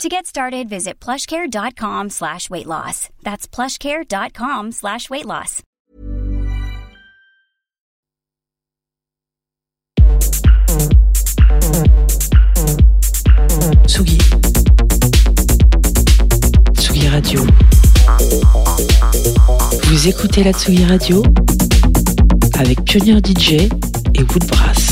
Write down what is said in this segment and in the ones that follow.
To get started, visit plushcare.com slash weight loss. That's plushcare.com slash weight loss. Tsugi. Tsugi Radio. Vous écoutez la Tsugi Radio avec Pionnier DJ et Woodbrass.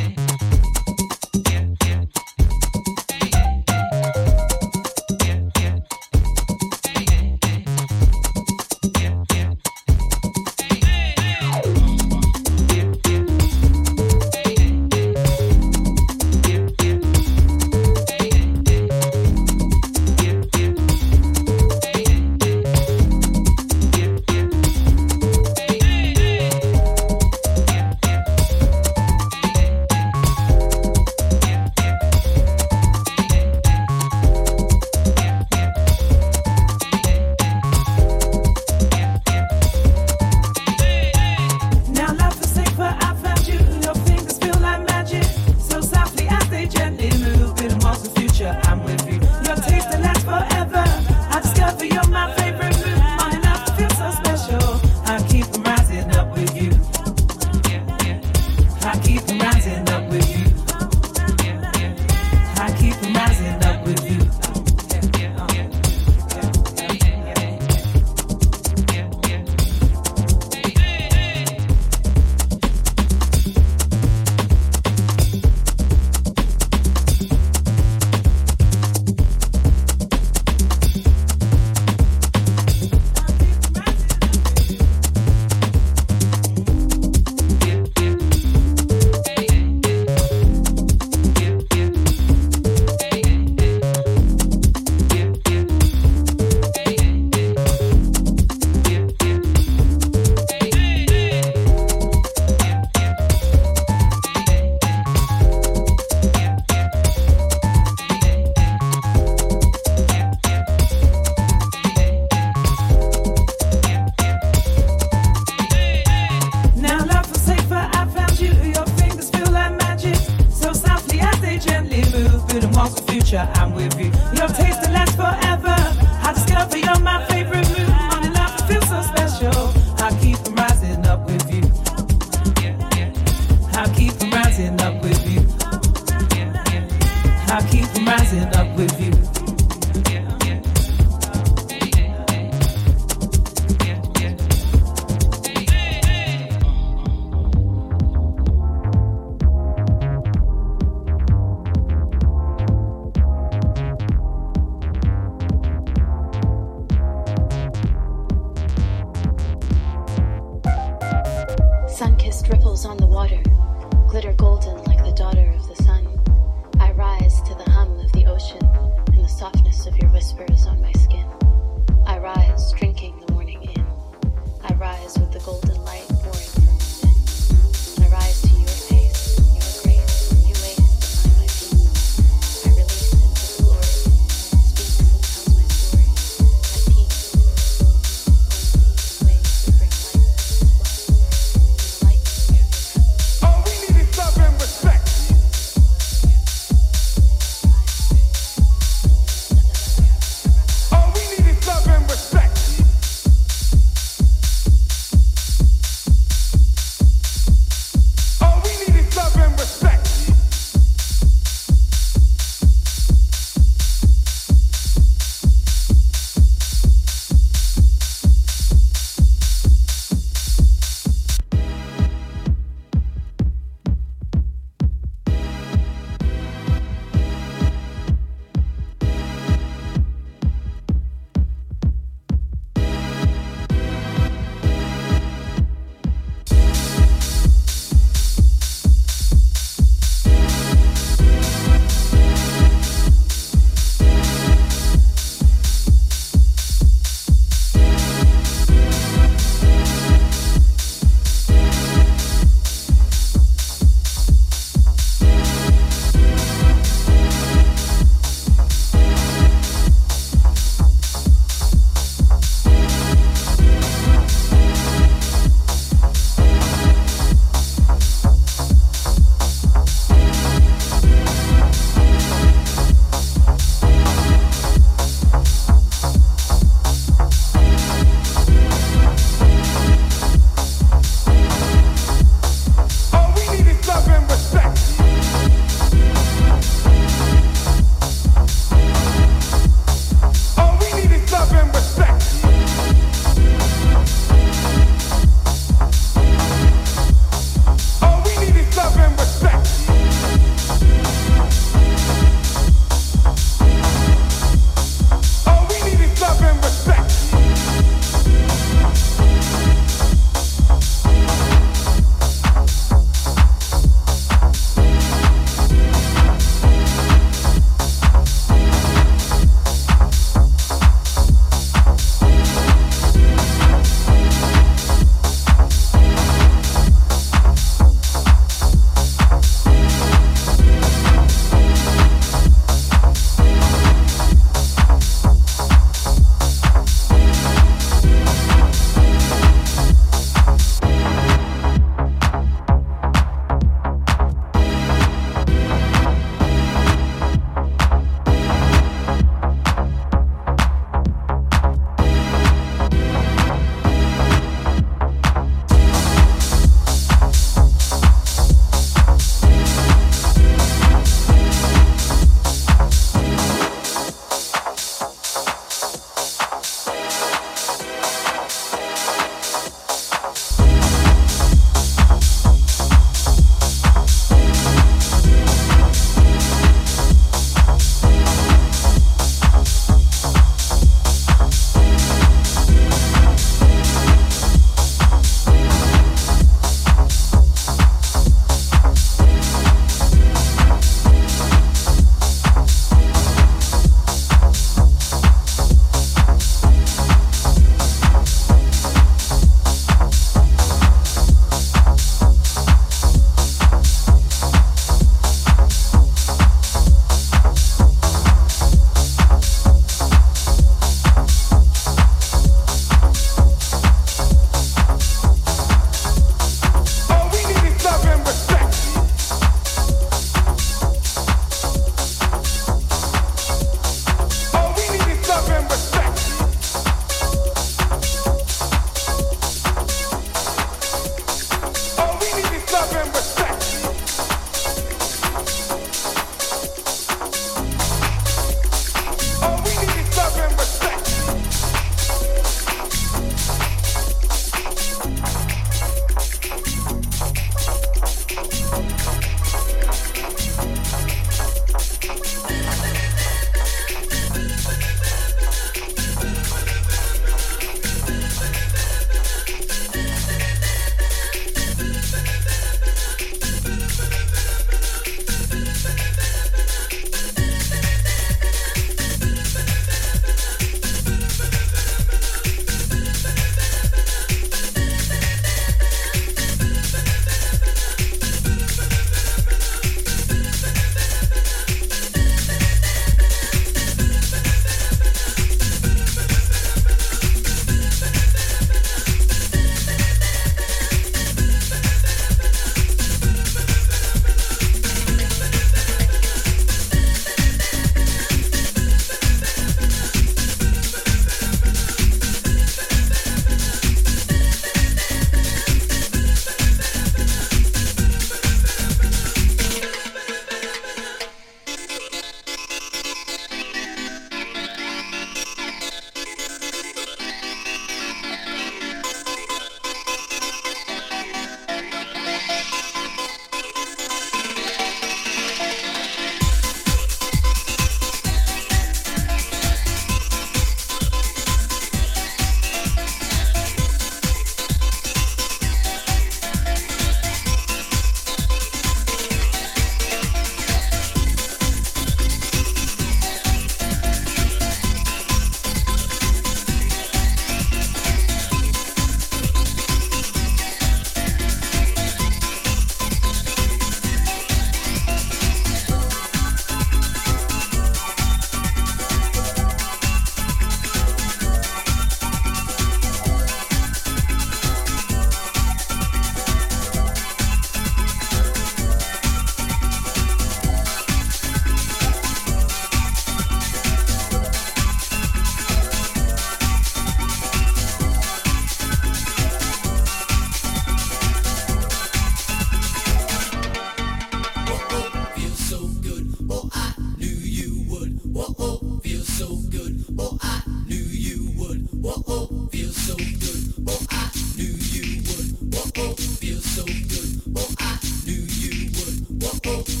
Oh.